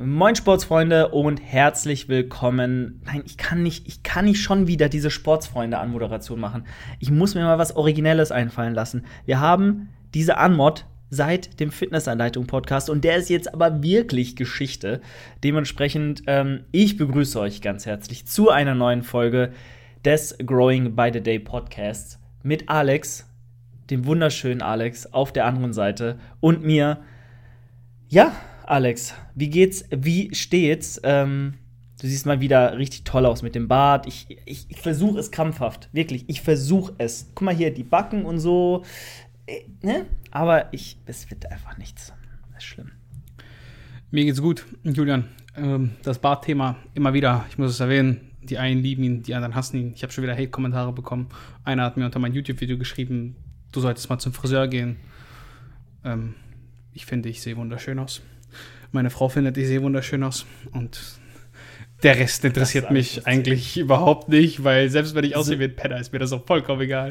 Moin Sportsfreunde und herzlich willkommen. Nein, ich kann nicht, ich kann nicht schon wieder diese Sportsfreunde Anmoderation machen. Ich muss mir mal was Originelles einfallen lassen. Wir haben diese Anmod seit dem Fitnessanleitung Podcast und der ist jetzt aber wirklich Geschichte. Dementsprechend, ähm, ich begrüße euch ganz herzlich zu einer neuen Folge des Growing by the Day Podcasts mit Alex, dem wunderschönen Alex auf der anderen Seite und mir. Ja, Alex, wie geht's? Wie steht's? Ähm, du siehst mal wieder richtig toll aus mit dem Bart. Ich, ich, ich versuche es krampfhaft. Wirklich, ich versuche es. Guck mal hier, die Backen und so. Äh, ne? Aber ich, es wird einfach nichts. Das ist schlimm. Mir geht's gut, Julian. Ähm, das Bartthema immer wieder, ich muss es erwähnen, die einen lieben ihn, die anderen hassen ihn. Ich habe schon wieder Hate-Kommentare bekommen. Einer hat mir unter mein YouTube-Video geschrieben, du solltest mal zum Friseur gehen. Ähm, ich finde, ich sehe wunderschön aus. Meine Frau findet, ich sehe wunderschön aus. Und der Rest interessiert mich eigentlich überhaupt nicht, weil selbst wenn ich aussehe wie ein Penner, ist mir das auch vollkommen egal.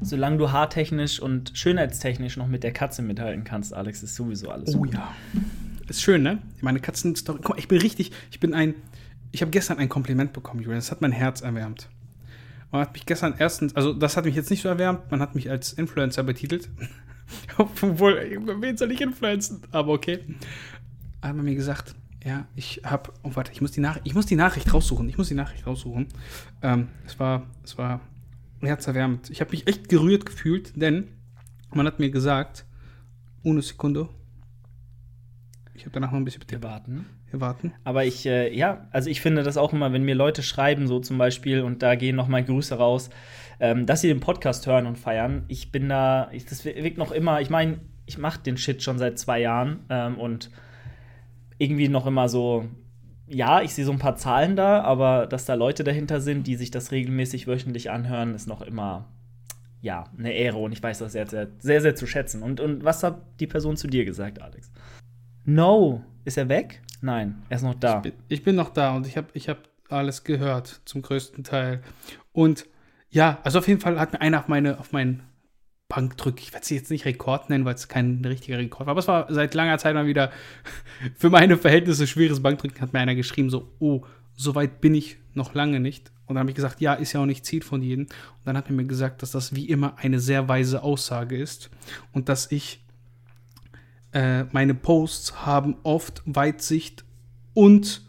Solange du haartechnisch und schönheitstechnisch noch mit der Katze mithalten kannst, Alex, ist sowieso alles oh, gut. ja. Ist schön, ne? Meine Katzenstory. Guck mal, ich bin richtig, ich bin ein, ich habe gestern ein Kompliment bekommen, Julian. Das hat mein Herz erwärmt. Man hat mich gestern erstens, also das hat mich jetzt nicht so erwärmt, man hat mich als Influencer betitelt. Obwohl, wen soll ich influenzen? Aber okay. Hat man mir gesagt, ja, ich habe, oh warte, ich muss die Nachricht, ich muss die Nachricht raussuchen. Ich muss die Nachricht raussuchen. Ähm, es war, es war herzerwärmend. Ich habe mich echt gerührt gefühlt, denn man hat mir gesagt, ohne Sekunde. Ich habe danach noch ein bisschen Wir warten. Wir warten. Aber ich, äh, ja, also ich finde das auch immer, wenn mir Leute schreiben, so zum Beispiel, und da gehen noch mal Grüße raus, ähm, dass sie den Podcast hören und feiern. Ich bin da, ich, das wirkt noch immer, ich meine, ich mache den Shit schon seit zwei Jahren ähm, und irgendwie noch immer so, ja, ich sehe so ein paar Zahlen da, aber dass da Leute dahinter sind, die sich das regelmäßig wöchentlich anhören, ist noch immer, ja, eine Ehre und ich weiß das sehr, sehr, sehr, sehr zu schätzen. Und, und was hat die Person zu dir gesagt, Alex? No, ist er weg? Nein, er ist noch da. Ich bin, ich bin noch da und ich habe ich hab alles gehört, zum größten Teil. Und ja, also auf jeden Fall hat mir einer auf meine, auf meinen Bankdrück, ich werde sie jetzt nicht Rekord nennen, weil es kein richtiger Rekord war, aber es war seit langer Zeit mal wieder für meine Verhältnisse schweres Bankdrücken, hat mir einer geschrieben, so, oh, so weit bin ich noch lange nicht. Und dann habe ich gesagt, ja, ist ja auch nicht Ziel von jedem. Und dann hat er mir gesagt, dass das wie immer eine sehr weise Aussage ist und dass ich äh, meine Posts haben oft Weitsicht und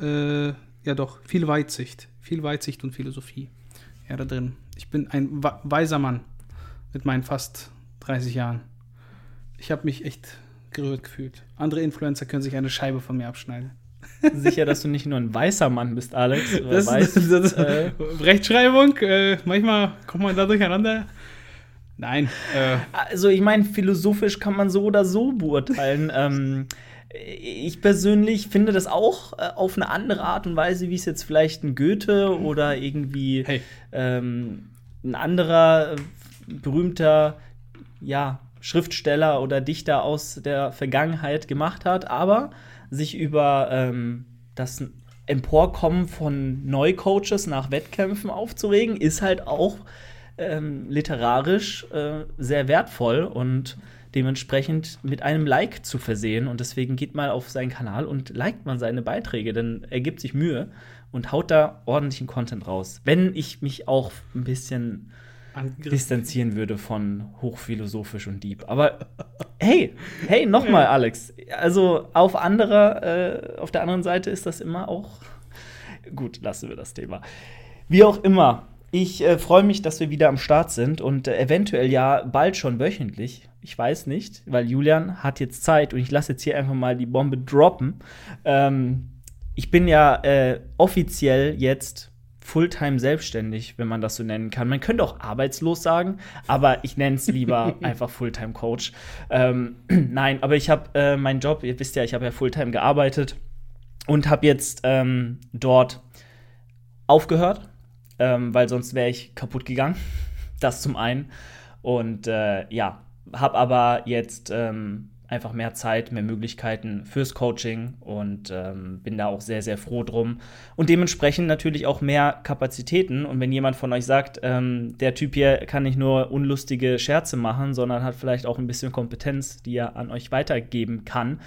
äh, ja doch, viel Weitsicht. Viel Weitsicht und Philosophie. Da drin. Ich bin ein weiser Mann mit meinen fast 30 Jahren. Ich habe mich echt gerührt gefühlt. Andere Influencer können sich eine Scheibe von mir abschneiden. Sicher, dass du nicht nur ein weißer Mann bist, Alex. Das, weiß, das, das, äh, Rechtschreibung, äh, manchmal kommt man da durcheinander. Nein. Äh. Also ich meine, philosophisch kann man so oder so beurteilen. ähm, ich persönlich finde das auch äh, auf eine andere Art und Weise, wie es jetzt vielleicht ein Goethe oder irgendwie hey. ähm, ein anderer äh, berühmter ja, Schriftsteller oder Dichter aus der Vergangenheit gemacht hat, aber sich über ähm, das Emporkommen von Neucoaches nach Wettkämpfen aufzuregen, ist halt auch ähm, literarisch äh, sehr wertvoll und dementsprechend mit einem Like zu versehen. Und deswegen geht mal auf seinen Kanal und liked man seine Beiträge, denn er gibt sich Mühe und haut da ordentlichen Content raus. Wenn ich mich auch ein bisschen distanzieren würde von hochphilosophisch und deep. Aber hey, hey, nochmal, Alex. Also auf anderer, äh, auf der anderen Seite ist das immer auch gut. Lassen wir das Thema. Wie auch immer. Ich äh, freue mich, dass wir wieder am Start sind und äh, eventuell ja bald schon wöchentlich. Ich weiß nicht, weil Julian hat jetzt Zeit und ich lasse jetzt hier einfach mal die Bombe droppen. Ähm, ich bin ja äh, offiziell jetzt Fulltime selbstständig, wenn man das so nennen kann. Man könnte auch arbeitslos sagen, aber ich nenne es lieber einfach Fulltime Coach. Ähm, nein, aber ich habe äh, meinen Job, ihr wisst ja, ich habe ja Fulltime gearbeitet und habe jetzt ähm, dort aufgehört, ähm, weil sonst wäre ich kaputt gegangen. das zum einen. Und äh, ja, habe aber jetzt ähm, einfach mehr Zeit, mehr Möglichkeiten fürs Coaching und ähm, bin da auch sehr, sehr froh drum. Und dementsprechend natürlich auch mehr Kapazitäten. Und wenn jemand von euch sagt, ähm, der Typ hier kann nicht nur unlustige Scherze machen, sondern hat vielleicht auch ein bisschen Kompetenz, die er an euch weitergeben kann,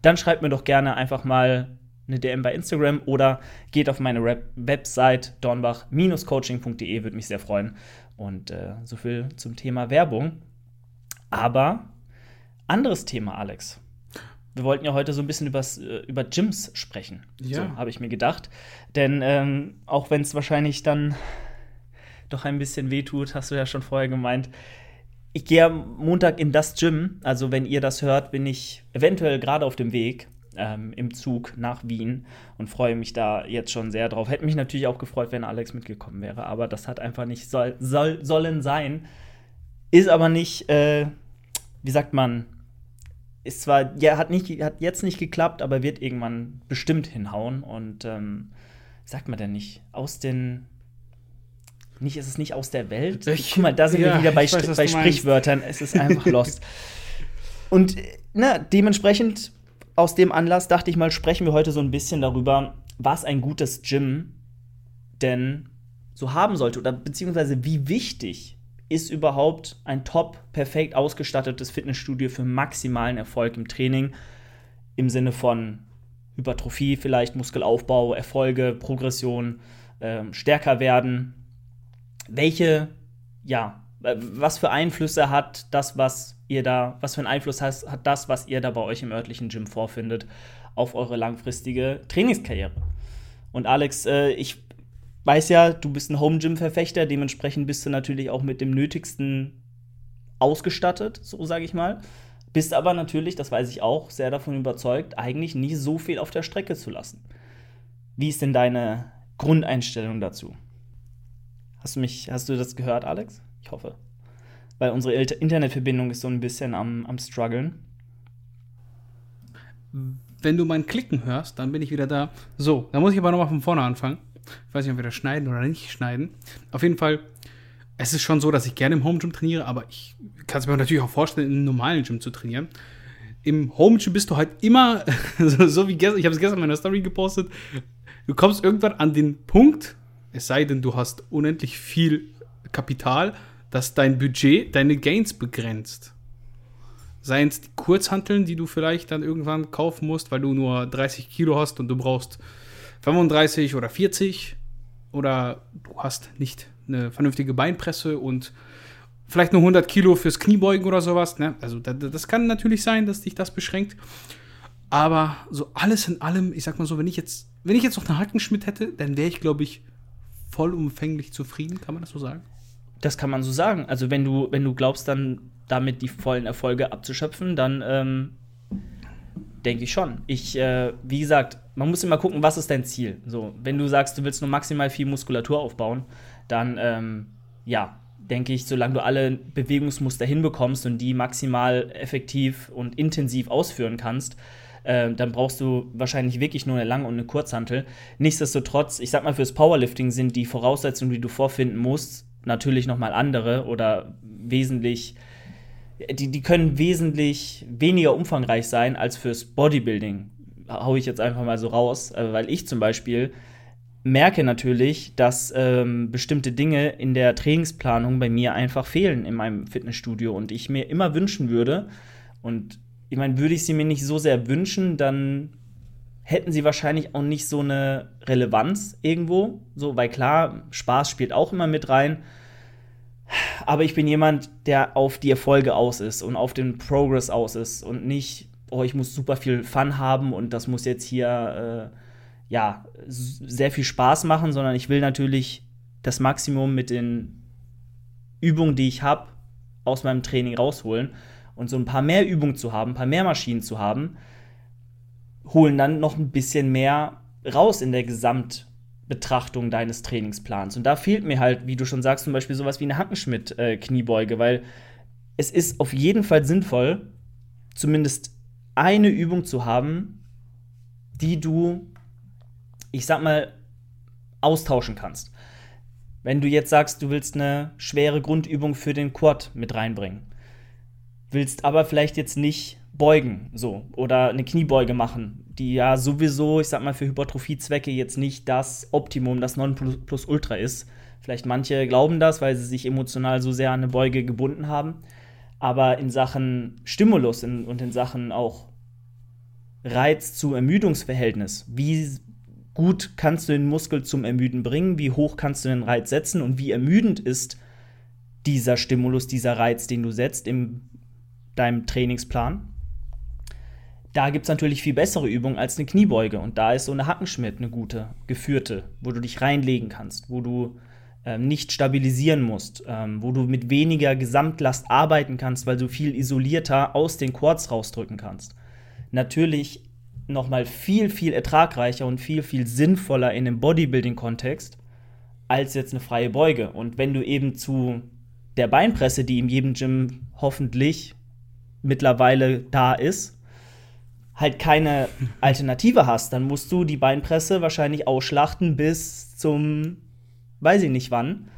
dann schreibt mir doch gerne einfach mal eine DM bei Instagram oder geht auf meine Web Website dornbach-coaching.de, würde mich sehr freuen. Und äh, so viel zum Thema Werbung. Aber anderes Thema, Alex. Wir wollten ja heute so ein bisschen übers, äh, über Gyms sprechen. Ja. So habe ich mir gedacht. Denn ähm, auch wenn es wahrscheinlich dann doch ein bisschen wehtut, hast du ja schon vorher gemeint. Ich gehe am Montag in das Gym. Also, wenn ihr das hört, bin ich eventuell gerade auf dem Weg ähm, im Zug nach Wien und freue mich da jetzt schon sehr drauf. Hätte mich natürlich auch gefreut, wenn Alex mitgekommen wäre, aber das hat einfach nicht soll, soll sollen sein. Ist aber nicht, äh, wie sagt man, ist zwar, ja, hat, nicht, hat jetzt nicht geklappt, aber wird irgendwann bestimmt hinhauen. Und ähm, sagt man denn nicht? Aus den. Nicht, ist es nicht aus der Welt? Ich- Guck mal, da sind ja, wir wieder bei, weiß, bei. Sprichwörtern. Es ist einfach lost. Und na, dementsprechend, aus dem Anlass, dachte ich mal, sprechen wir heute so ein bisschen darüber, was ein gutes Gym denn so haben sollte oder beziehungsweise wie wichtig ist überhaupt ein top perfekt ausgestattetes Fitnessstudio für maximalen Erfolg im Training im Sinne von Hypertrophie vielleicht, Muskelaufbau, Erfolge, Progression, ähm, stärker werden. Welche, ja, äh, was für Einflüsse hat das, was ihr da, was für einen Einfluss hat, hat das, was ihr da bei euch im örtlichen Gym vorfindet, auf eure langfristige Trainingskarriere? Und Alex, äh, ich weiß ja, du bist ein Home-Gym-Verfechter, dementsprechend bist du natürlich auch mit dem Nötigsten ausgestattet, so sage ich mal. Bist aber natürlich, das weiß ich auch, sehr davon überzeugt, eigentlich nie so viel auf der Strecke zu lassen. Wie ist denn deine Grundeinstellung dazu? Hast du mich, hast du das gehört, Alex? Ich hoffe. Weil unsere Inter- Internetverbindung ist so ein bisschen am, am struggeln. Wenn du mein Klicken hörst, dann bin ich wieder da. So, da muss ich aber nochmal von vorne anfangen. Ich weiß nicht, ob wir das schneiden oder nicht schneiden. Auf jeden Fall, es ist schon so, dass ich gerne im Home Gym trainiere, aber ich kann es mir natürlich auch vorstellen, einem normalen Gym zu trainieren. Im Home Gym bist du halt immer, so, so wie gestern, ich habe es gestern in meiner Story gepostet, du kommst irgendwann an den Punkt, es sei denn, du hast unendlich viel Kapital, dass dein Budget deine Gains begrenzt. Seien es die Kurzhanteln, die du vielleicht dann irgendwann kaufen musst, weil du nur 30 Kilo hast und du brauchst 35 oder 40 oder du hast nicht eine vernünftige Beinpresse und vielleicht nur 100 Kilo fürs Kniebeugen oder sowas. Ne? Also da- da- das kann natürlich sein, dass dich das beschränkt. Aber so alles in allem, ich sag mal so, wenn ich jetzt, wenn ich jetzt noch einen Hackenschmidt hätte, dann wäre ich, glaube ich, vollumfänglich zufrieden, kann man das so sagen? Das kann man so sagen. Also wenn du, wenn du glaubst, dann damit die vollen Erfolge abzuschöpfen, dann ähm, denke ich schon. Ich, äh, wie gesagt, man muss immer gucken, was ist dein Ziel. So, wenn du sagst, du willst nur maximal viel Muskulatur aufbauen, dann ähm, ja, denke ich, solange du alle Bewegungsmuster hinbekommst und die maximal effektiv und intensiv ausführen kannst, äh, dann brauchst du wahrscheinlich wirklich nur eine Lang- und eine Kurzhantel. Nichtsdestotrotz, ich sag mal, fürs Powerlifting sind die Voraussetzungen, die du vorfinden musst, natürlich noch mal andere oder wesentlich die, die können wesentlich weniger umfangreich sein als fürs Bodybuilding. Hau ich jetzt einfach mal so raus, äh, weil ich zum Beispiel merke natürlich, dass ähm, bestimmte Dinge in der Trainingsplanung bei mir einfach fehlen in meinem Fitnessstudio und ich mir immer wünschen würde, und ich meine, würde ich sie mir nicht so sehr wünschen, dann hätten sie wahrscheinlich auch nicht so eine Relevanz irgendwo. So, weil klar, Spaß spielt auch immer mit rein. Aber ich bin jemand, der auf die Erfolge aus ist und auf den Progress aus ist und nicht, oh, ich muss super viel Fun haben und das muss jetzt hier, äh, ja, sehr viel Spaß machen, sondern ich will natürlich das Maximum mit den Übungen, die ich habe, aus meinem Training rausholen. Und so ein paar mehr Übungen zu haben, ein paar mehr Maschinen zu haben, holen dann noch ein bisschen mehr raus in der Gesamtbetrachtung deines Trainingsplans. Und da fehlt mir halt, wie du schon sagst, zum Beispiel sowas wie eine Hackenschmidt-Kniebeuge, weil es ist auf jeden Fall sinnvoll, zumindest eine Übung zu haben, die du, ich sag mal, austauschen kannst. Wenn du jetzt sagst, du willst eine schwere Grundübung für den Quad mit reinbringen, willst aber vielleicht jetzt nicht beugen, so, oder eine Kniebeuge machen, die ja sowieso, ich sag mal, für Hypertrophiezwecke jetzt nicht das Optimum, das Nonplusultra ist. Vielleicht manche glauben das, weil sie sich emotional so sehr an eine Beuge gebunden haben. Aber in Sachen Stimulus in, und in Sachen auch Reiz zu Ermüdungsverhältnis. Wie gut kannst du den Muskel zum Ermüden bringen? Wie hoch kannst du den Reiz setzen? Und wie ermüdend ist dieser Stimulus, dieser Reiz, den du setzt in deinem Trainingsplan? Da gibt es natürlich viel bessere Übungen als eine Kniebeuge. Und da ist so eine Hackenschmidt eine gute, geführte, wo du dich reinlegen kannst, wo du ähm, nicht stabilisieren musst, ähm, wo du mit weniger Gesamtlast arbeiten kannst, weil du viel isolierter aus den Quads rausdrücken kannst. Natürlich noch mal viel, viel ertragreicher und viel, viel sinnvoller in dem Bodybuilding-Kontext als jetzt eine freie Beuge. Und wenn du eben zu der Beinpresse, die in jedem Gym hoffentlich mittlerweile da ist, halt keine Alternative hast, dann musst du die Beinpresse wahrscheinlich ausschlachten bis zum, weiß ich nicht wann.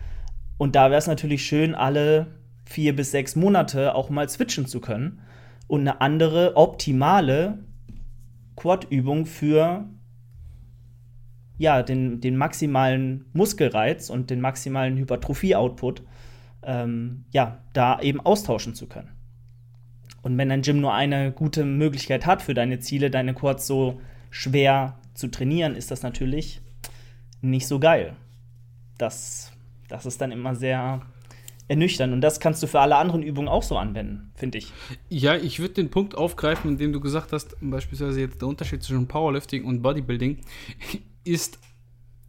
Und da wäre es natürlich schön, alle vier bis sechs Monate auch mal switchen zu können und eine andere optimale Quad-Übung für ja, den, den maximalen Muskelreiz und den maximalen Hypertrophie-Output ähm, ja, da eben austauschen zu können. Und wenn dein Gym nur eine gute Möglichkeit hat für deine Ziele, deine Quads so schwer zu trainieren, ist das natürlich nicht so geil. Das, das ist dann immer sehr ernüchternd. Und das kannst du für alle anderen Übungen auch so anwenden, finde ich. Ja, ich würde den Punkt aufgreifen, in dem du gesagt hast, beispielsweise jetzt der Unterschied zwischen Powerlifting und Bodybuilding ist,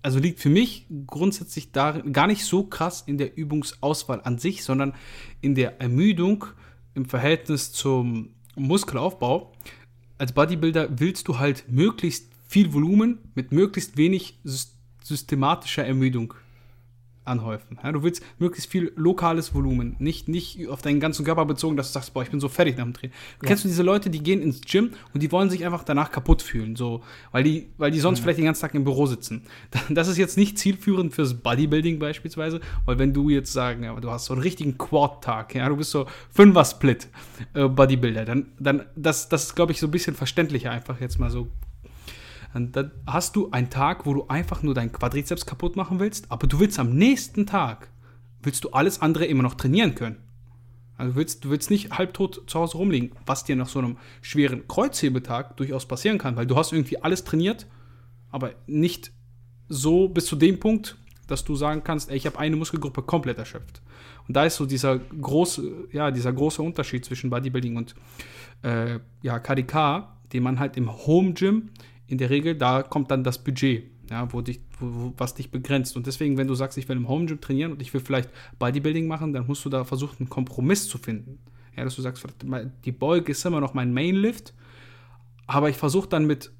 also liegt für mich grundsätzlich darin, gar nicht so krass in der Übungsauswahl an sich, sondern in der Ermüdung im Verhältnis zum Muskelaufbau. Als Bodybuilder willst du halt möglichst viel Volumen mit möglichst wenig systematischer Ermüdung anhäufen. Ja, du willst möglichst viel lokales Volumen, nicht, nicht auf deinen ganzen Körper bezogen, dass du sagst, boah, ich bin so fertig nach dem Training. Ja. Kennst du diese Leute, die gehen ins Gym und die wollen sich einfach danach kaputt fühlen, so, weil die, weil die sonst ja. vielleicht den ganzen Tag im Büro sitzen. Das ist jetzt nicht zielführend fürs Bodybuilding beispielsweise, weil wenn du jetzt sagen, ja, du hast so einen richtigen Quad-Tag, ja, du bist so Fünfer-Split äh, Bodybuilder, dann, dann, das, das ist, glaube ich, so ein bisschen verständlicher einfach jetzt mal so dann hast du einen Tag, wo du einfach nur deinen Quadrizeps kaputt machen willst, aber du willst am nächsten Tag, willst du alles andere immer noch trainieren können. Also du willst, du willst nicht halbtot zu Hause rumliegen, was dir nach so einem schweren Kreuzhebetag durchaus passieren kann, weil du hast irgendwie alles trainiert, aber nicht so bis zu dem Punkt, dass du sagen kannst, ey, ich habe eine Muskelgruppe komplett erschöpft. Und da ist so dieser große, ja, dieser große Unterschied zwischen Bodybuilding und äh, ja, KDK, den man halt im Home Gym in der Regel, da kommt dann das Budget, ja, wo dich, wo, was dich begrenzt. Und deswegen, wenn du sagst, ich will im Home Gym trainieren und ich will vielleicht Bodybuilding machen, dann musst du da versuchen, einen Kompromiss zu finden. Ja, dass du sagst, die Beuge ist immer noch mein Mainlift, aber ich versuche dann mit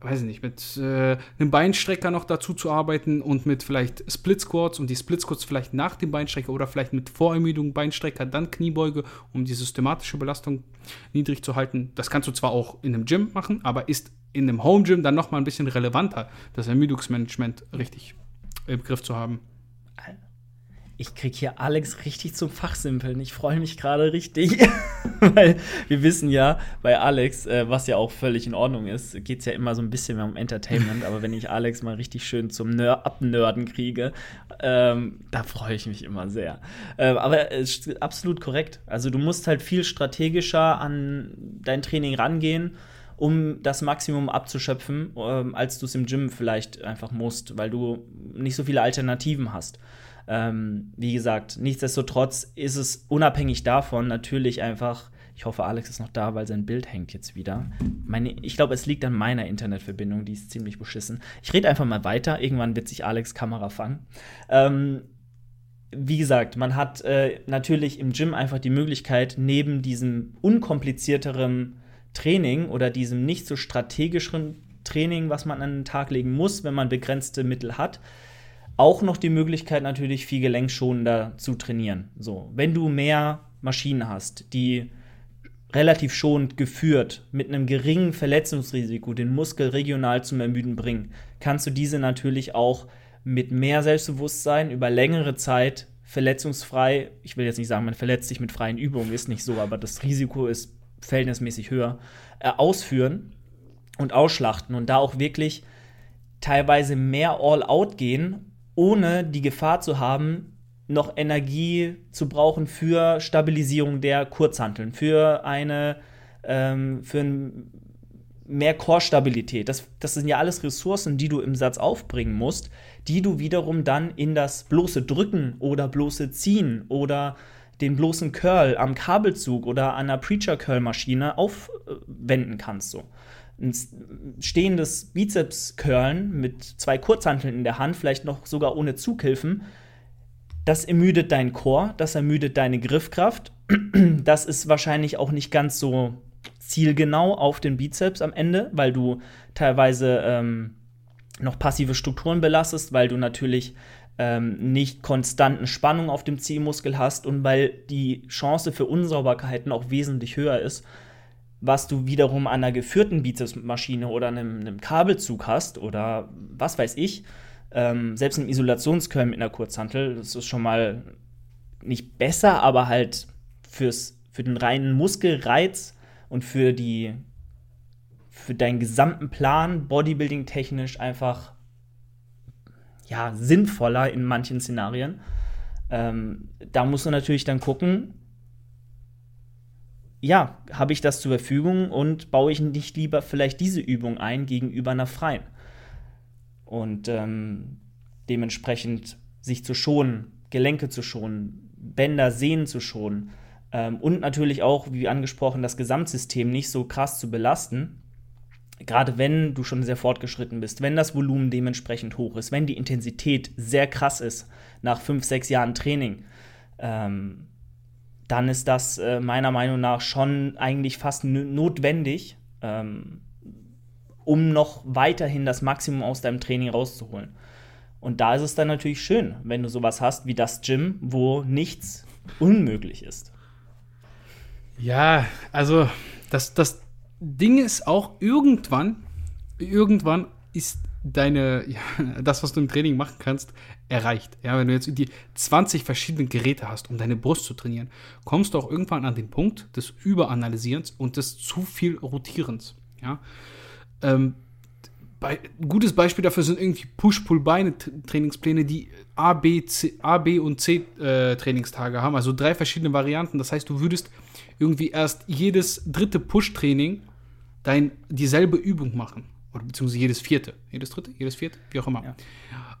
weiß ich nicht, mit äh, einem Beinstrecker noch dazu zu arbeiten und mit vielleicht Split Squats und die Split Squats vielleicht nach dem Beinstrecker oder vielleicht mit Vorermüdung Beinstrecker, dann Kniebeuge, um die systematische Belastung niedrig zu halten. Das kannst du zwar auch in einem Gym machen, aber ist in einem Home Gym dann nochmal ein bisschen relevanter, das Ermüdungsmanagement richtig im Griff zu haben ich krieg hier Alex richtig zum Fachsimpeln. Ich freue mich gerade richtig, weil wir wissen ja bei Alex, äh, was ja auch völlig in Ordnung ist, geht es ja immer so ein bisschen mehr um Entertainment. aber wenn ich Alex mal richtig schön zum Ner Abnörden kriege, ähm, da freue ich mich immer sehr. Äh, aber ist absolut korrekt. Also du musst halt viel strategischer an dein Training rangehen um das Maximum abzuschöpfen, ähm, als du es im Gym vielleicht einfach musst, weil du nicht so viele Alternativen hast. Ähm, wie gesagt, nichtsdestotrotz ist es unabhängig davon natürlich einfach. Ich hoffe, Alex ist noch da, weil sein Bild hängt jetzt wieder. Meine, ich glaube, es liegt an meiner Internetverbindung, die ist ziemlich beschissen. Ich rede einfach mal weiter. Irgendwann wird sich Alex Kamera fangen. Ähm, wie gesagt, man hat äh, natürlich im Gym einfach die Möglichkeit, neben diesem unkomplizierteren Training oder diesem nicht so strategischeren Training, was man an den Tag legen muss, wenn man begrenzte Mittel hat, auch noch die Möglichkeit natürlich viel gelenkschonender zu trainieren. So, wenn du mehr Maschinen hast, die relativ schonend geführt mit einem geringen Verletzungsrisiko den Muskel regional zum Ermüden bringen, kannst du diese natürlich auch mit mehr Selbstbewusstsein über längere Zeit verletzungsfrei, ich will jetzt nicht sagen, man verletzt sich mit freien Übungen, ist nicht so, aber das Risiko ist verhältnismäßig höher, äh, ausführen und ausschlachten und da auch wirklich teilweise mehr All-Out gehen ohne die Gefahr zu haben, noch Energie zu brauchen für Stabilisierung der Kurzhanteln, für eine, ähm, für ein mehr Core-Stabilität. Das, das sind ja alles Ressourcen, die du im Satz aufbringen musst, die du wiederum dann in das bloße Drücken oder bloße Ziehen oder den bloßen Curl am Kabelzug oder an einer Preacher-Curl-Maschine aufwenden kannst. So. Ein stehendes Bizeps-Curlen mit zwei Kurzhanteln in der Hand, vielleicht noch sogar ohne Zughilfen, das ermüdet deinen Core, das ermüdet deine Griffkraft. Das ist wahrscheinlich auch nicht ganz so zielgenau auf den Bizeps am Ende, weil du teilweise ähm, noch passive Strukturen belastest, weil du natürlich ähm, nicht konstanten Spannung auf dem Zielmuskel hast und weil die Chance für Unsauberkeiten auch wesentlich höher ist, was du wiederum an einer geführten Bizepsmaschine oder einem, einem Kabelzug hast oder was weiß ich, ähm, selbst im Isolationskörper mit einer Kurzhantel, das ist schon mal nicht besser, aber halt fürs, für den reinen Muskelreiz und für die für deinen gesamten Plan Bodybuilding technisch einfach ja, sinnvoller in manchen Szenarien. Ähm, da musst du natürlich dann gucken, ja, habe ich das zur Verfügung und baue ich nicht lieber vielleicht diese Übung ein gegenüber einer freien? Und ähm, dementsprechend sich zu schonen, Gelenke zu schonen, Bänder, Sehnen zu schonen ähm, und natürlich auch, wie angesprochen, das Gesamtsystem nicht so krass zu belasten, gerade wenn du schon sehr fortgeschritten bist, wenn das Volumen dementsprechend hoch ist, wenn die Intensität sehr krass ist nach fünf, sechs Jahren Training, ähm, dann ist das äh, meiner Meinung nach schon eigentlich fast notwendig, ähm, um noch weiterhin das Maximum aus deinem Training rauszuholen. Und da ist es dann natürlich schön, wenn du sowas hast wie das Gym, wo nichts unmöglich ist. Ja, also das, das, Ding ist auch, irgendwann, irgendwann ist deine, ja, das, was du im Training machen kannst, erreicht. Ja, wenn du jetzt die 20 verschiedene Geräte hast, um deine Brust zu trainieren, kommst du auch irgendwann an den Punkt des Überanalysierens und des zu viel Rotierens. Ja. Ähm, bei, gutes Beispiel dafür sind irgendwie Push-Pull-Beine-Trainingspläne, die A, B, C, A, B und C äh, Trainingstage haben, also drei verschiedene Varianten. Das heißt, du würdest irgendwie erst jedes dritte Push-Training dieselbe Übung machen. Oder beziehungsweise jedes vierte. Jedes dritte, jedes vierte, wie auch immer. Ja.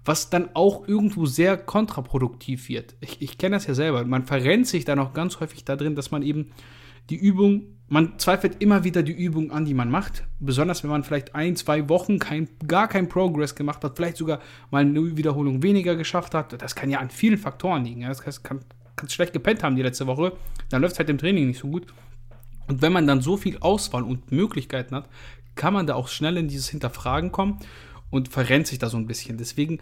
Was dann auch irgendwo sehr kontraproduktiv wird. Ich, ich kenne das ja selber. Man verrennt sich dann auch ganz häufig da drin, dass man eben die Übung, man zweifelt immer wieder die Übung an, die man macht. Besonders wenn man vielleicht ein, zwei Wochen kein, gar keinen Progress gemacht hat, vielleicht sogar mal eine Wiederholung weniger geschafft hat. Das kann ja an vielen Faktoren liegen. Das kann, kannst schlecht gepennt haben die letzte Woche. Dann läuft es halt im Training nicht so gut. Und wenn man dann so viel Auswahl und Möglichkeiten hat, kann man da auch schnell in dieses Hinterfragen kommen und verrennt sich da so ein bisschen. Deswegen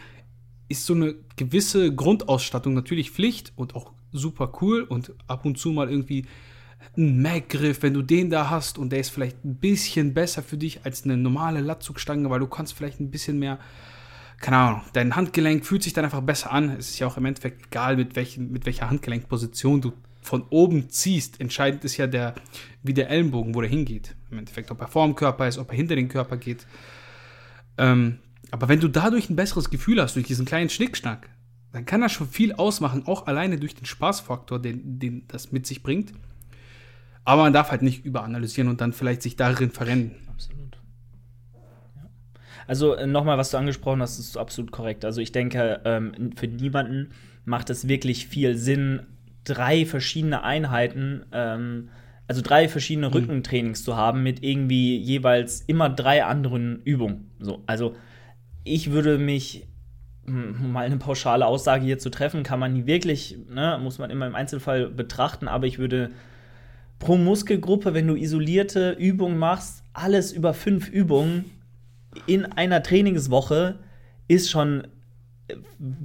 ist so eine gewisse Grundausstattung natürlich Pflicht und auch super cool und ab und zu mal irgendwie ein Mac-Griff, wenn du den da hast und der ist vielleicht ein bisschen besser für dich als eine normale Latzugstange, weil du kannst vielleicht ein bisschen mehr, keine Ahnung, dein Handgelenk fühlt sich dann einfach besser an. Es ist ja auch im Endeffekt egal, mit, welchen, mit welcher Handgelenkposition du von oben ziehst, entscheidend ist ja der, wie der Ellenbogen, wo der hingeht. Im Endeffekt, ob er vor dem Körper ist, ob er hinter den Körper geht. Ähm, aber wenn du dadurch ein besseres Gefühl hast, durch diesen kleinen Schnickschnack, dann kann das schon viel ausmachen, auch alleine durch den Spaßfaktor, den, den das mit sich bringt. Aber man darf halt nicht überanalysieren und dann vielleicht sich darin verrennen. Absolut. Ja. Also äh, nochmal, was du angesprochen hast, ist absolut korrekt. Also ich denke, ähm, für niemanden macht es wirklich viel Sinn, drei verschiedene Einheiten, ähm, also drei verschiedene mhm. Rückentrainings zu haben mit irgendwie jeweils immer drei anderen Übungen. So, also ich würde mich um mal eine pauschale Aussage hier zu treffen, kann man nie wirklich, ne, muss man immer im Einzelfall betrachten, aber ich würde pro Muskelgruppe, wenn du isolierte Übungen machst, alles über fünf Übungen in einer Trainingswoche ist schon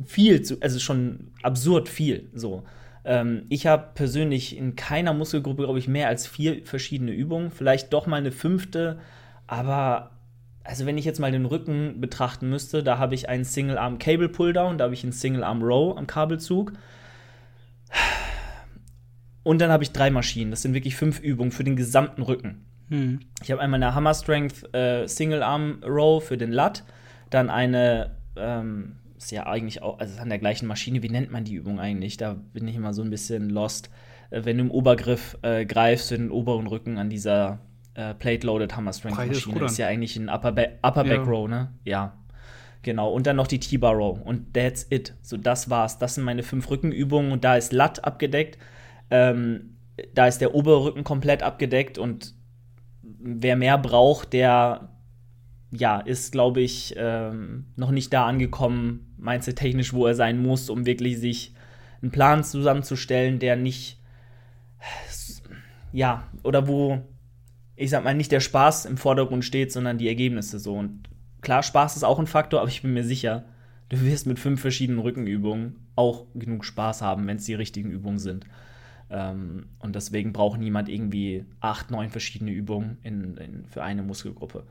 viel zu, also schon absurd viel so. Ähm, ich habe persönlich in keiner Muskelgruppe, glaube ich, mehr als vier verschiedene Übungen. Vielleicht doch mal eine fünfte, aber also wenn ich jetzt mal den Rücken betrachten müsste, da habe ich einen Single Arm Cable Pulldown, da habe ich einen Single Arm Row am Kabelzug. Und dann habe ich drei Maschinen. Das sind wirklich fünf Übungen für den gesamten Rücken. Hm. Ich habe einmal eine Hammer Strength äh, Single Arm Row für den Lat, dann eine ähm, ist ja eigentlich auch, also an der gleichen Maschine, wie nennt man die Übung eigentlich? Da bin ich immer so ein bisschen lost. Äh, wenn du im Obergriff äh, greifst, für den oberen Rücken an dieser äh, Plate-Loaded Hammer Strength Maschine. Rudern. Ist ja eigentlich ein Upper, ba Upper Ja. Back Row, ne? Ja. Genau. Und dann noch die T-Bar Row. Und that's it. So, das war's. Das sind meine fünf Rückenübungen. Und da ist Lat abgedeckt. Ähm, da ist der obere Rücken komplett abgedeckt. Und wer mehr braucht, der ja, ist, glaube ich, ähm, noch nicht da angekommen, meinst technisch, wo er sein muss, um wirklich sich einen Plan zusammenzustellen, der nicht, ja, oder wo, ich sag mal, nicht der Spaß im Vordergrund steht, sondern die Ergebnisse so. Und klar, Spaß ist auch ein Faktor, aber ich bin mir sicher, du wirst mit fünf verschiedenen Rückenübungen auch genug Spaß haben, wenn es die richtigen Übungen sind. Ähm, und deswegen braucht niemand irgendwie acht, neun verschiedene Übungen in, in, für eine Muskelgruppe.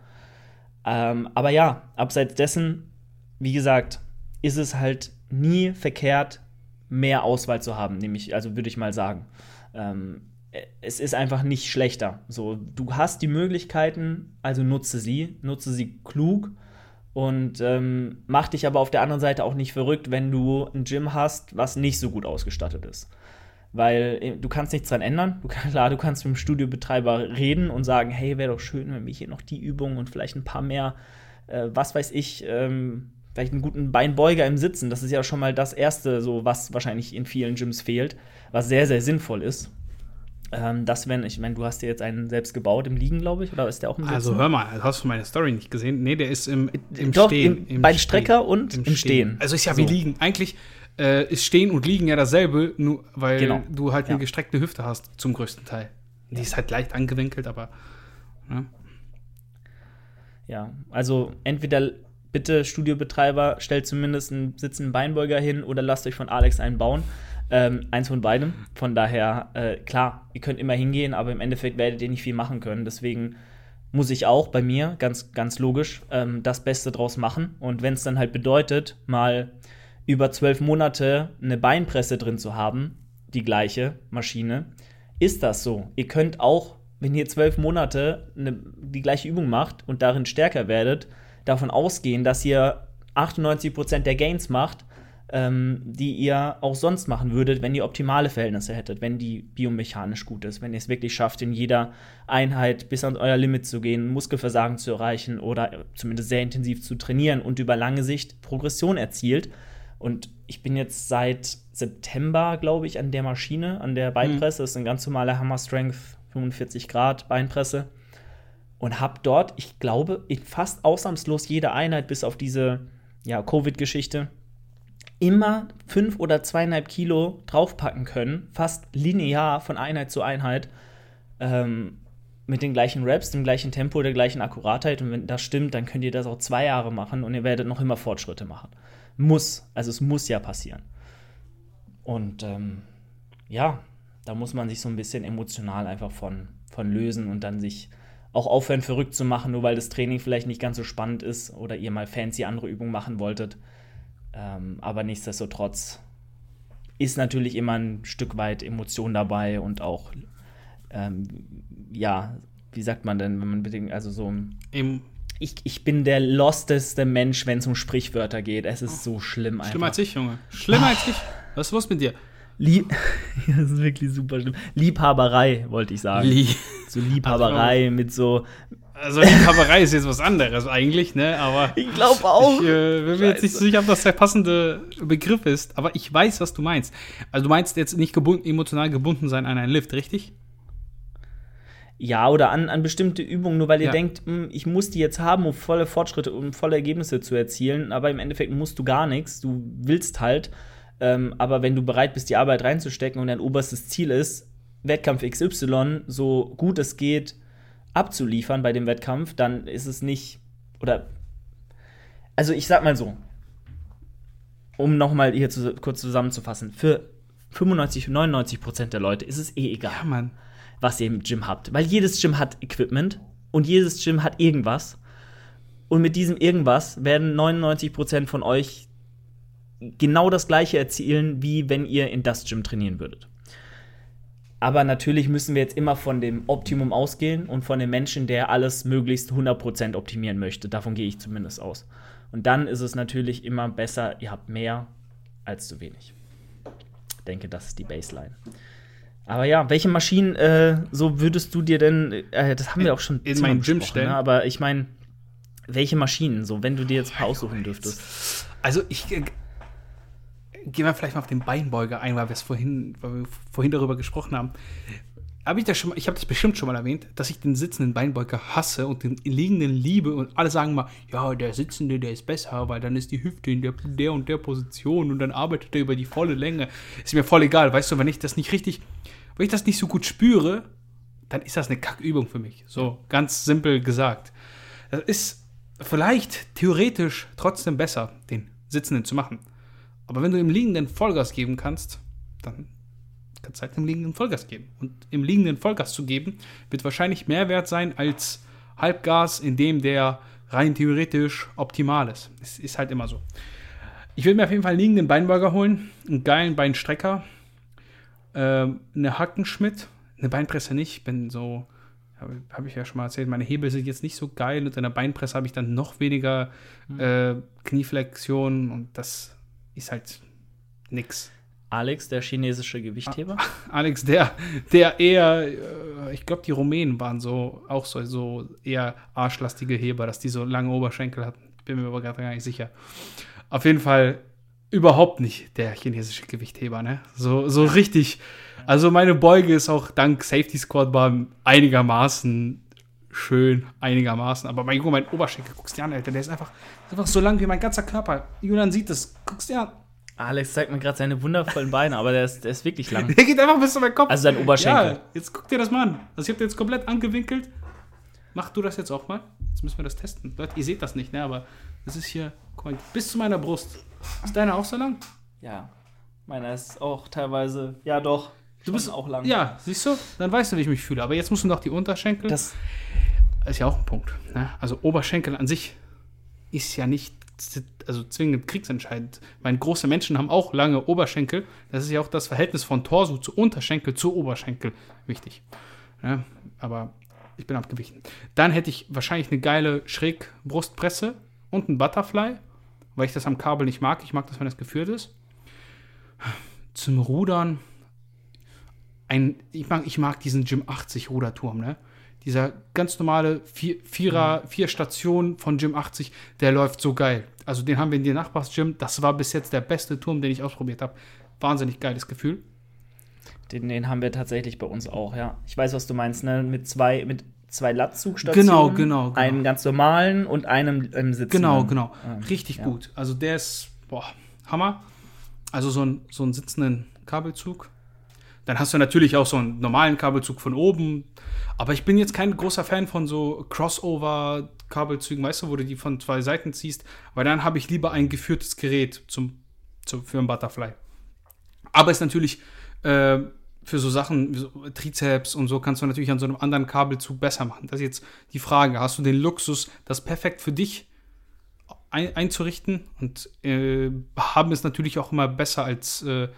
Ähm, aber ja, abseits dessen, wie gesagt, ist es halt nie verkehrt, mehr Auswahl zu haben, nämlich, also würde ich mal sagen. Ähm, es ist einfach nicht schlechter. So, du hast die Möglichkeiten, also nutze sie, nutze sie klug und ähm, mach dich aber auf der anderen Seite auch nicht verrückt, wenn du ein Gym hast, was nicht so gut ausgestattet ist. Weil äh, du kannst nichts dran ändern. Du kann, klar, du kannst mit dem Studiobetreiber reden und sagen, hey, wäre doch schön, wenn wir hier noch die Übung und vielleicht ein paar mehr, äh, was weiß ich, ähm, vielleicht einen guten Beinbeuger im Sitzen. Das ist ja schon mal das Erste, so was wahrscheinlich in vielen Gyms fehlt, was sehr, sehr sinnvoll ist. Ähm, das, wenn, ich meine, du hast dir jetzt einen selbst gebaut im Liegen, glaube ich, oder ist der auch im Sitzen? Also hör mal, hast du meine Story nicht gesehen? Nee, der ist im, im Doch, Stehen. im Beinstrecker und im Stehen. Also ist ja wie Liegen. Eigentlich äh, ist Stehen und Liegen ja dasselbe, nur weil Genau. du halt eine Ja. gestreckte Hüfte hast, zum größten Teil. Die ist halt leicht angewinkelt, aber ne? Ja, also entweder bitte Studiobetreiber, stellt zumindest einen sitzenden Beinbeuger hin oder lasst euch von Alex einen bauen. Ähm, eins von beidem. Von daher, äh, klar, ihr könnt immer hingehen, aber im Endeffekt werdet ihr nicht viel machen können. Deswegen muss ich auch bei mir, ganz, ganz logisch, ähm, das Beste draus machen. Und wenn es dann halt bedeutet, mal über zwölf Monate eine Beinpresse drin zu haben, die gleiche Maschine, ist das so. Ihr könnt auch, wenn ihr zwölf Monate eine, die gleiche Übung macht und darin stärker werdet, davon ausgehen, dass ihr 98% der Gains macht, ähm, die ihr auch sonst machen würdet, wenn ihr optimale Verhältnisse hättet, wenn die biomechanisch gut ist, wenn ihr es wirklich schafft, in jeder Einheit bis an euer Limit zu gehen, Muskelversagen zu erreichen oder zumindest sehr intensiv zu trainieren und über lange Sicht Progression erzielt. Und ich bin jetzt seit September, glaube ich, an der Maschine, an der Beinpresse. Das ist ein ganz normaler Hammer Strength 45 Grad Beinpresse. Und habe dort, ich glaube, in fast ausnahmslos jede Einheit, bis auf diese ja, Covid-Geschichte, immer fünf oder zweieinhalb Kilo draufpacken können, fast linear von Einheit zu Einheit, ähm, mit den gleichen Reps, dem gleichen Tempo, der gleichen Akkuratheit. Und wenn das stimmt, dann könnt ihr das auch zwei Jahre machen und ihr werdet noch immer Fortschritte machen. Muss, also es muss ja passieren. Und ähm, ja, da muss man sich so ein bisschen emotional einfach von, von lösen und dann sich auch aufhören, verrückt zu machen, nur weil das Training vielleicht nicht ganz so spannend ist oder ihr mal fancy andere Übungen machen wolltet. Ähm, aber nichtsdestotrotz ist natürlich immer ein Stück weit Emotion dabei und auch, ähm, ja, wie sagt man denn, wenn man bedingt, also so, Im, ich, ich bin der losteste Mensch, wenn es um Sprichwörter geht. Es ist so schlimm einfach. schlimmer als ich, Junge. Schlimmer als ich. Was ist los mit dir? Lieb das ist wirklich super schlimm. Liebhaberei, wollte ich sagen. Lie so Liebhaberei mit so. also Liebhaberei ist jetzt was anderes eigentlich, ne? Aber Ich glaube auch. Ich äh, bin mir jetzt nicht Scheiße. sicher, ob das der passende Begriff ist, aber ich weiß, was du meinst. Also du meinst jetzt nicht gebunden, emotional gebunden sein an einen Lift, richtig? Ja, oder an, an bestimmte Übungen, nur weil ihr Ja. denkt, hm, ich muss die jetzt haben, um volle Fortschritte, um volle Ergebnisse zu erzielen, aber im Endeffekt musst du gar nichts. Du willst halt. Ähm, aber wenn du bereit bist, die Arbeit reinzustecken und dein oberstes Ziel ist, Wettkampf XY so gut es geht abzuliefern bei dem Wettkampf, dann ist es nicht. Oder. Also ich sag mal so, um nochmal hier zu, kurz zusammenzufassen, für 95, 99 Prozent der Leute ist es eh egal Ja, Mann. Was ihr im Gym habt. Weil jedes Gym hat Equipment und jedes Gym hat irgendwas. Und mit diesem irgendwas werden 99% von euch genau das gleiche erzielen, wie wenn ihr in das Gym trainieren würdet. Aber natürlich müssen wir jetzt immer von dem Optimum ausgehen und von dem Menschen, der alles möglichst 100% optimieren möchte. Davon gehe ich zumindest aus. Und dann ist es natürlich immer besser, ihr habt mehr als zu wenig. Ich denke, das ist die Baseline. Aber ja, welche Maschinen äh, so würdest du dir denn, äh, das haben wir auch schon in meinen Gym stellen? Ne? Aber ich meine, welche Maschinen, so wenn du dir jetzt ein paar aussuchen dürftest? Also ich äh, gehen wir vielleicht mal auf den Beinbeuger ein, weil wir es vorhin, weil wir vorhin darüber gesprochen haben. Habe ich das schon mal, ich habe das bestimmt schon mal erwähnt, dass ich den sitzenden Beinbeuger hasse und den liegenden liebe und alle sagen mal, ja, der sitzende, der ist besser, weil dann ist die Hüfte in der, der und der Position und dann arbeitet er über die volle Länge. Ist mir voll egal, weißt du, wenn ich das nicht richtig, wenn ich das nicht so gut spüre, dann ist das eine Kackübung für mich. So, ganz simpel gesagt. Das ist vielleicht theoretisch trotzdem besser, den Sitzenden zu machen. Aber wenn du im Liegenden Vollgas geben kannst, dann kannst du halt im Liegenden Vollgas geben. Und im Liegenden Vollgas zu geben, wird wahrscheinlich mehr wert sein als Halbgas, in dem der rein theoretisch optimal ist. Es ist halt immer so. Ich will mir auf jeden Fall einen liegenden Beinbeuger holen, einen geilen Beinstrecker, ähm, eine Hackenschmidt, eine Beinpresse nicht. Ich bin so, habe hab ich ja schon mal erzählt, meine Hebel sind jetzt nicht so geil. Mit einer Beinpresse habe ich dann noch weniger äh, Knieflexion und das ist halt nix. Alex, der chinesische Gewichtheber? Alex, der, der eher, äh, ich glaube, die Rumänen waren so auch so, so eher arschlastige Heber, dass die so lange Oberschenkel hatten. Bin mir aber gerade gar nicht sicher. Auf jeden Fall überhaupt nicht der chinesische Gewichtheber, ne? So, so richtig. Also meine Beuge ist auch dank Safety Squad Bar einigermaßen schön, einigermaßen. Aber mein, mein Oberschenkel, guckst du dir an, Alter, der ist einfach, einfach so lang wie mein ganzer Körper. Julian sieht das, guckst du dir an. Alex zeigt mir gerade seine wundervollen Beine, aber der ist, der ist wirklich lang. Der geht einfach bis zu meinem Kopf. Also sein Oberschenkel. Ja, jetzt guck dir das mal an. Also ich habe den jetzt komplett angewinkelt. Mach du das jetzt auch mal. Jetzt müssen wir das testen. Leute, ihr seht das nicht, ne? Aber das ist hier, guck mal, bis zu meiner Brust. Ist deine auch so lang? Ja. Meiner ist auch teilweise, ja doch. Du bist auch lang. Ja, siehst du? Dann weißt du, wie ich mich fühle. Aber jetzt musst du noch die Unterschenkel. Das, ist ja auch ein Punkt. Ne? Also Oberschenkel an sich ist ja nicht also zwingend kriegsentscheidend. Meine große Menschen haben auch lange Oberschenkel. Das ist ja auch das Verhältnis von Torso zu Unterschenkel zu Oberschenkel wichtig. Ja, aber ich bin abgewichen. Dann hätte ich wahrscheinlich eine geile Schrägbrustpresse und ein Butterfly, weil ich das am Kabel nicht mag. Ich mag das, wenn das geführt ist. Zum Rudern. Ein, ich, mag, ich mag diesen Gym 80 Ruderturm, ne? Dieser ganz normale vier, Vierer, vier Stationen von Gym 80, der läuft so geil. Also den haben wir in die Nachbarsgym. Das war bis jetzt der beste Turm, den ich ausprobiert habe. Wahnsinnig geiles Gefühl. den, den haben wir tatsächlich bei uns auch, ja. Ich weiß, was du meinst, ne? Mit zwei, mit zwei Latzugstationen. Genau, genau, genau. Einen ganz normalen und einem im Sitzen. Genau, genau. Ähm, Richtig ja. gut. Also der ist, boah, Hammer. Also so, ein, so einen sitzenden Kabelzug. Dann hast du natürlich auch so einen normalen Kabelzug von oben. Aber ich bin jetzt kein großer Fan von so Crossover-Kabelzügen, weißt du, wo du die von zwei Seiten ziehst. Weil dann habe ich lieber ein geführtes Gerät zum, zum, für ein Butterfly. Aber ist natürlich äh, für so Sachen, wie so Trizeps und so, kannst du natürlich an so einem anderen Kabelzug besser machen. Das ist jetzt die Frage. Hast du den Luxus, das perfekt für dich ein, einzurichten? Und äh, haben ist natürlich auch immer besser als äh,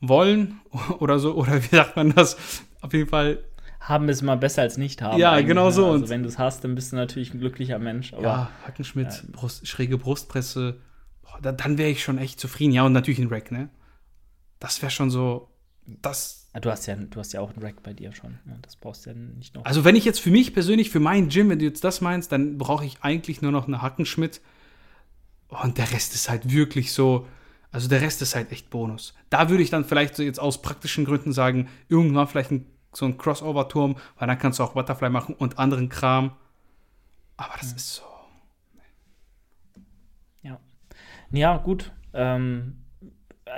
wollen oder so. Oder wie sagt man das? Auf jeden Fall. Haben ist immer besser als nicht haben. Ja, genau ne? so. Also Und- wenn du es hast, dann bist du natürlich ein glücklicher Mensch. Aber ja, Hackenschmidt, Brust, schräge Brustpresse. Boah, da, dann wäre ich schon echt zufrieden. Ja, und natürlich ein Rack, ne? Das wäre schon so. Das. Ah, du hast ja, du hast ja auch einen Rack bei dir schon. Ja, das brauchst du ja nicht noch. Also, wenn ich jetzt für mich persönlich, für meinen Gym, wenn du jetzt das meinst, dann brauche ich eigentlich nur noch eine Hackenschmidt. Und der Rest ist halt wirklich so. Also, der Rest ist halt echt Bonus. Da würde ich dann vielleicht so jetzt aus praktischen Gründen sagen, irgendwann vielleicht ein, so ein Crossover-Turm, weil dann kannst du auch Butterfly machen und anderen Kram. Aber das ist so. Ja. Ja, gut. Ähm,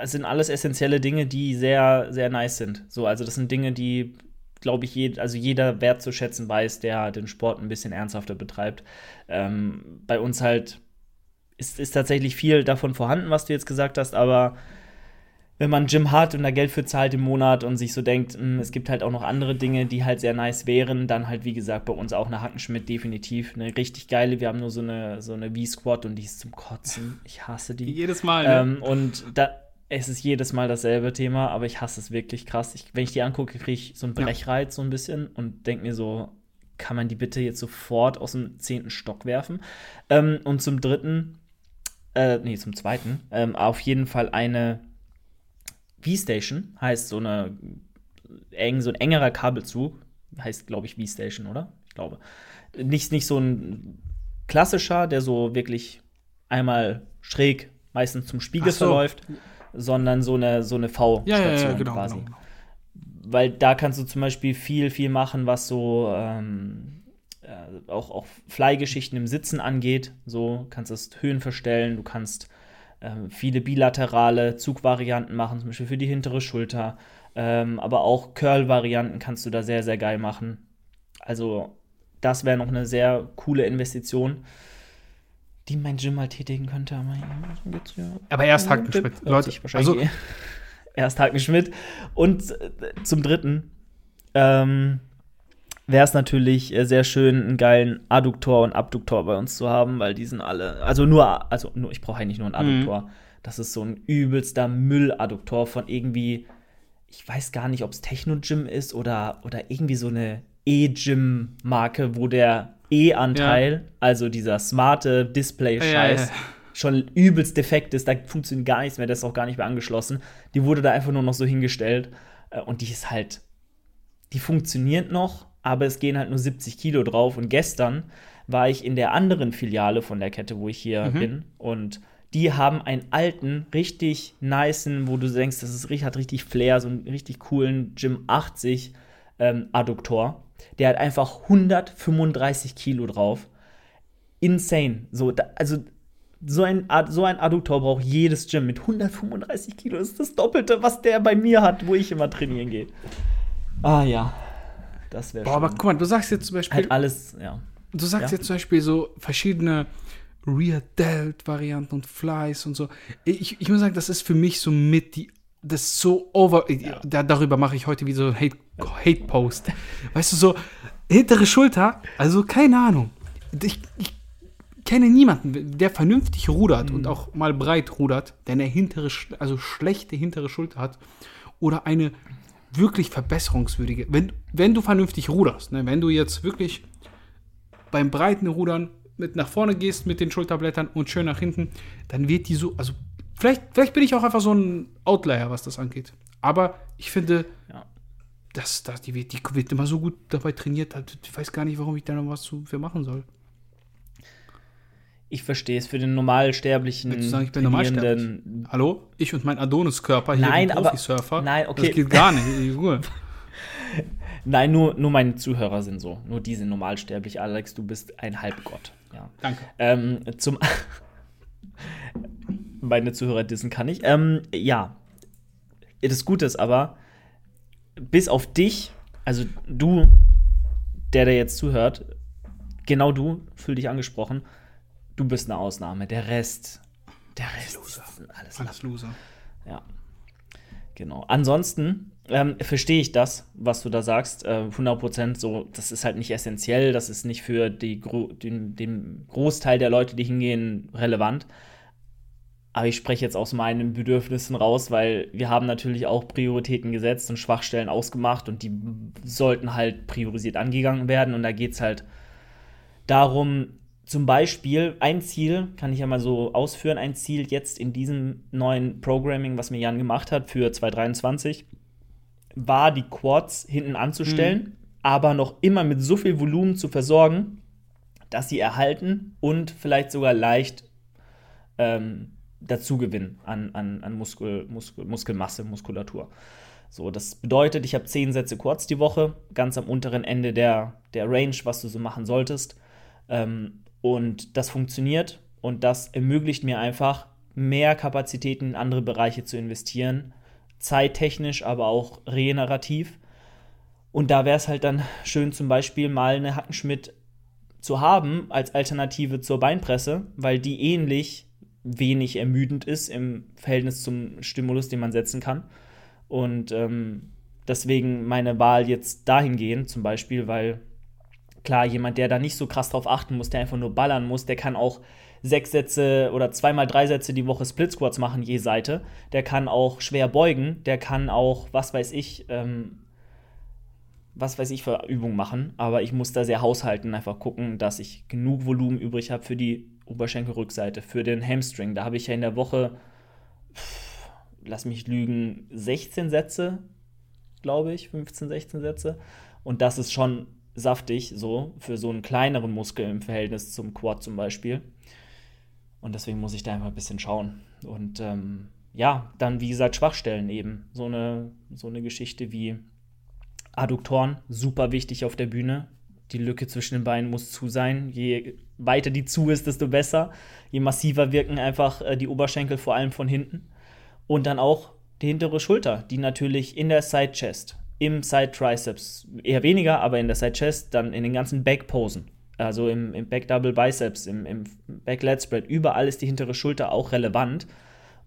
es sind alles essentielle Dinge, die sehr, sehr nice sind. So, also das sind Dinge, die, glaube ich, jed also jeder wertzuschätzen weiß, der den Sport ein bisschen ernsthafter betreibt. Ähm, bei uns halt ist, ist tatsächlich viel davon vorhanden, was du jetzt gesagt hast, aber wenn man ein Gym hat und da Geld für zahlt im Monat und sich so denkt, hm, es gibt halt auch noch andere Dinge, die halt sehr nice wären, dann halt, wie gesagt, bei uns auch eine Hackenschmidt definitiv. Eine richtig geile. Wir haben nur so eine, so eine V-Squad und die ist zum Kotzen. Ich hasse die. Jedes Mal, ne? Ähm, und da, es ist jedes Mal dasselbe Thema, aber ich hasse es wirklich krass. Ich, wenn ich die angucke, kriege ich so einen Ja. Brechreiz so ein bisschen und denke mir so, kann man die bitte jetzt sofort aus dem zehnten Stock werfen? Ähm, und zum dritten, äh, nee, zum zweiten, ähm, auf jeden Fall eine V-Station, heißt so eine eng, so ein engerer Kabelzug. Heißt, glaube ich, V-Station, oder? Ich glaube. Nicht, nicht so ein klassischer, der so wirklich einmal schräg meistens zum Spiegel so. verläuft, sondern so eine, so eine V-Station Ja, genau, quasi. genau, genau. Weil da kannst du zum Beispiel viel, viel machen, was so ähm, äh, auch, auch Fly-Geschichten im Sitzen angeht. So kannst du Höhen verstellen, du kannst ähm, viele bilaterale Zugvarianten machen, zum Beispiel für die hintere Schulter. Ähm, aber auch Curl-Varianten kannst du da sehr, sehr geil machen. Also, das wäre noch eine sehr coole Investition, die mein Gym mal tätigen könnte. Aber ja, so geht's ja. Aber erst sich Leute, wahrscheinlich also eh. erst Hakenschmidt. Und äh, zum dritten ähm, wäre es natürlich äh, sehr schön, einen geilen Adduktor und Abduktor bei uns zu haben, weil die sind alle, also nur, also nur, ich brauche eigentlich nur einen Mhm. Adduktor. Das ist so ein übelster Müll-Adduktor von irgendwie, ich weiß gar nicht, ob es Techno-Gym ist oder, oder irgendwie so eine E-Gym-Marke, wo der E-Anteil, also dieser smarte Display-Scheiß, Ja, ja, ja. schon übelst defekt ist, da funktioniert gar nichts mehr, das ist auch gar nicht mehr angeschlossen. Die wurde da einfach nur noch so hingestellt äh, und die ist halt, die funktioniert noch, aber es gehen halt nur 70 Kilo drauf. Und gestern war ich in der anderen Filiale von der Kette, wo ich hier Mhm. bin und die haben einen alten, richtig nicen, wo du denkst, das ist, hat richtig Flair, so einen richtig coolen Gym 80 ähm, Adduktor. Der hat einfach 135 Kilo drauf insane. So, da, also so ein, Ad- so ein Adduktor braucht jedes Gym mit 135 Kilo. Das ist das Doppelte, was der bei mir hat, wo ich immer trainieren gehe. Ah ja, das wäre Boah, aber guck mal, du sagst jetzt zum Beispiel, halt alles, ja. du sagst ja. jetzt zum Beispiel so verschiedene Rear Delt Varianten und Flies und so. Ich, ich muss sagen, das ist für mich so mit die, das ist so over, da, darüber mache ich heute wie so ein Hate, Hate Post. Weißt du, so hintere Schulter, also keine Ahnung. Ich, ich kenne niemanden, der vernünftig rudert und auch mal breit rudert, der eine hintere, also schlechte hintere Schulter hat oder eine wirklich verbesserungswürdige. Wenn, wenn du vernünftig ruderst, ne, wenn du jetzt wirklich beim breiten Rudern mit nach vorne gehst mit den Schulterblättern und schön nach hinten, dann wird die so, also vielleicht, vielleicht bin ich auch einfach so ein Outlier, was das angeht. Aber ich finde, Ja. dass, dass die, wird, die wird immer so gut dabei trainiert. Ich weiß gar nicht, warum ich da noch was zu, für machen soll. Ich verstehe es für den normalsterblichen Willst du sagen, ich bin Trainierenden- Hallo? Ich und mein Adoniskörper hier, Nein, aber- Profisurfer. nein, okay. Das geht gar nicht. in Ruhe. Nein, nur, nur meine Zuhörer sind so. Nur die sind normalsterblich. Alex, du bist ein Halbgott. Ja. Danke. Ähm, zum meine Zuhörer dissen kann ich. Ähm, ja. Das Gute ist aber, bis auf dich, also du, der da jetzt zuhört, genau du, fühl dich angesprochen, du bist eine Ausnahme. Der Rest, der Rest Loser. sind alles Alles Loser. ja. Genau. Ansonsten ähm, verstehe ich das, was du da sagst, äh, 100% so, das ist halt nicht essentiell, das ist nicht für die, den, den Großteil der Leute, die hingehen, relevant. Aber ich spreche jetzt aus meinen Bedürfnissen raus, weil wir haben natürlich auch Prioritäten gesetzt und Schwachstellen ausgemacht und die sollten halt priorisiert angegangen werden. Und da geht es halt darum, zum Beispiel, ein Ziel, kann ich ja mal so ausführen, ein Ziel jetzt in diesem neuen Programming, was mir Jan gemacht hat für 2023, war die Quads hinten anzustellen, aber noch immer mit so viel Volumen zu versorgen, dass sie erhalten und vielleicht sogar leicht ähm, dazugewinnen an, an, an Muskel, Muskel, Muskelmasse, Muskulatur. So, das bedeutet, ich habe 10 Sätze Quads die Woche, ganz am unteren Ende der, der Range, was du so machen solltest. Ähm, und das funktioniert und das ermöglicht mir einfach, mehr Kapazitäten in andere Bereiche zu investieren. Zeittechnisch, aber auch regenerativ. Und da wäre es halt dann schön, zum Beispiel mal eine Hackenschmidt zu haben als Alternative zur Beinpresse, weil die ähnlich wenig ermüdend ist im Verhältnis zum Stimulus, den man setzen kann. Und ähm, deswegen meine Wahl jetzt dahingehend zum Beispiel, weil klar, jemand, der da nicht so krass drauf achten muss, der einfach nur ballern muss, der kann auch sechs Sätze oder zweimal drei Sätze die Woche Split Squats machen, je Seite. Der kann auch schwer beugen, der kann auch, was weiß ich, ähm, was weiß ich für Übungen machen, aber ich muss da sehr haushalten, einfach gucken, dass ich genug Volumen übrig habe für die Oberschenkelrückseite, für den Hamstring. Da habe ich ja in der Woche, pff, lass mich lügen, 16 Sätze glaube ich, 15, 16 Sätze. Und das ist schon saftig, so für so einen kleineren Muskel im Verhältnis zum Quad zum Beispiel. Und deswegen muss ich da einfach ein bisschen schauen. Und ähm, ja, dann, wie gesagt, Schwachstellen eben. So eine, so eine Geschichte wie Adduktoren, super wichtig auf der Bühne. Die Lücke zwischen den Beinen muss zu sein. Je weiter die zu ist, desto besser. Je massiver wirken einfach äh, die Oberschenkel, vor allem von hinten. Und dann auch die hintere Schulter, die natürlich in der Side Chest, im Side Triceps, eher weniger, aber in der Side Chest, dann in den ganzen Backposen, also im, im Back Double Biceps, im, im Back Lat Spread, überall ist die hintere Schulter auch relevant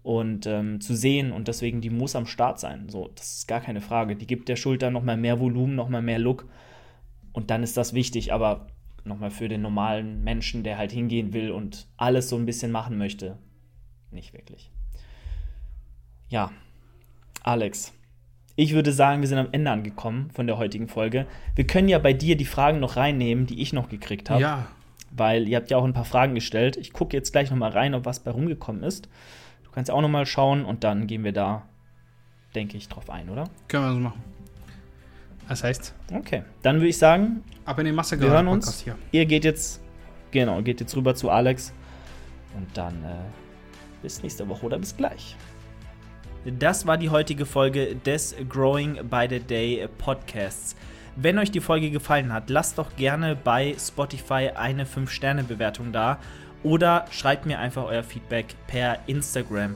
und ähm, zu sehen und deswegen die muss am Start sein. So, das ist gar keine Frage. Die gibt der Schulter nochmal mehr Volumen, nochmal mehr Look und dann ist das wichtig, aber nochmal für den normalen Menschen, der halt hingehen will und alles so ein bisschen machen möchte, nicht wirklich. Ja, Alex, ich würde sagen, wir sind am Ende angekommen von der heutigen Folge. Wir können ja bei dir die Fragen noch reinnehmen, die ich noch gekriegt habe. Ja. Weil ihr habt ja auch ein paar Fragen gestellt. Ich gucke jetzt gleich noch mal rein, ob was bei rumgekommen ist. Du kannst auch noch mal schauen und dann gehen wir da, denke ich, drauf ein, oder? Können wir so machen. Das heißt. Okay, dann würde ich sagen, aber in den Masse wir hören uns. Hier. Ihr geht jetzt, genau, geht jetzt rüber zu Alex und dann äh, bis nächste Woche oder bis gleich. Das war die heutige Folge des Growing by the Day Podcasts. Wenn euch die Folge gefallen hat, lasst doch gerne bei Spotify eine 5-Sterne-Bewertung da oder schreibt mir einfach euer Feedback per Instagram.